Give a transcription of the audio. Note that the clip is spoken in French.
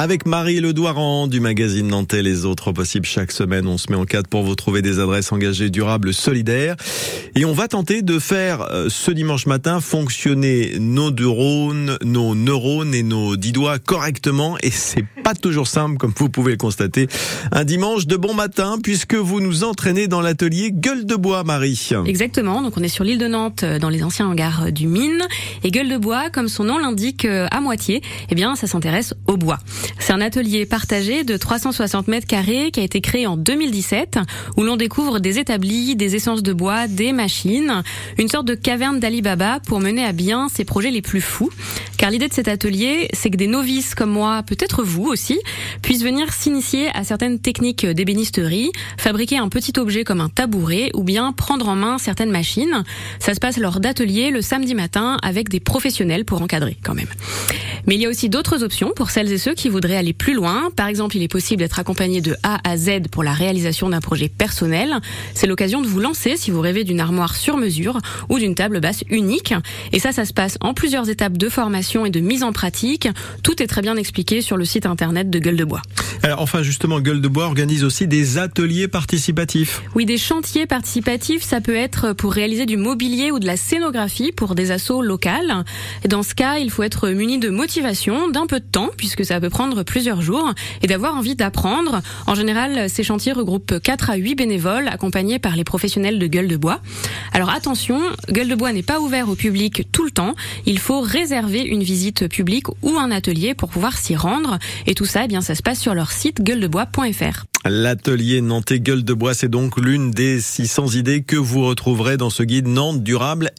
Avec Marie Ledouaran du magazine Nantais Les Autres Possibles. Chaque semaine, on se met en cadre pour vous trouver des adresses engagées, durables, solidaires. Et on va tenter de faire euh, ce dimanche matin fonctionner nos neurones, nos neurones et nos dix doigts correctement. Et c'est pas toujours simple, comme vous pouvez le constater. Un dimanche de bon matin, puisque vous nous entraînez dans l'atelier Gueule de Bois, Marie. Exactement. Donc on est sur l'île de Nantes, euh, dans les anciens hangars du Mine. Et Gueule de Bois, comme son nom l'indique euh, à moitié, eh bien, ça s'intéresse au bois. C'est un atelier partagé de 360 mètres carrés qui a été créé en 2017 où l'on découvre des établis, des essences de bois, des machines, une sorte de caverne d'Alibaba pour mener à bien ses projets les plus fous. Car l'idée de cet atelier, c'est que des novices comme moi, peut-être vous aussi, puissent venir s'initier à certaines techniques d'ébénisterie, fabriquer un petit objet comme un tabouret ou bien prendre en main certaines machines. Ça se passe lors d'ateliers le samedi matin avec des professionnels pour encadrer quand même. Mais il y a aussi d'autres options pour celles et ceux qui voudraient aller plus loin. Par exemple, il est possible d'être accompagné de A à Z pour la réalisation d'un projet personnel. C'est l'occasion de vous lancer si vous rêvez d'une armoire sur mesure ou d'une table basse unique. Et ça, ça se passe en plusieurs étapes de formation et de mise en pratique. Tout est très bien expliqué sur le site internet de Gueule de Bois. Alors enfin justement, Gueule de Bois organise aussi des ateliers participatifs. Oui, des chantiers participatifs, ça peut être pour réaliser du mobilier ou de la scénographie pour des assos locales. Dans ce cas, il faut être muni de motivation, d'un peu de temps, puisque ça peut prendre plusieurs jours, et d'avoir envie d'apprendre. En général, ces chantiers regroupent 4 à 8 bénévoles accompagnés par les professionnels de Gueule de Bois. Alors attention, Gueule de Bois n'est pas ouvert au public tout le temps. Il faut réserver une visite publique ou un atelier pour pouvoir s'y rendre. Et tout ça, eh bien, ça se passe sur leur site gueuledebois.fr. L'atelier Nantais Gueule de Bois, c'est donc l'une des 600 idées que vous retrouverez dans ce guide Nantes durable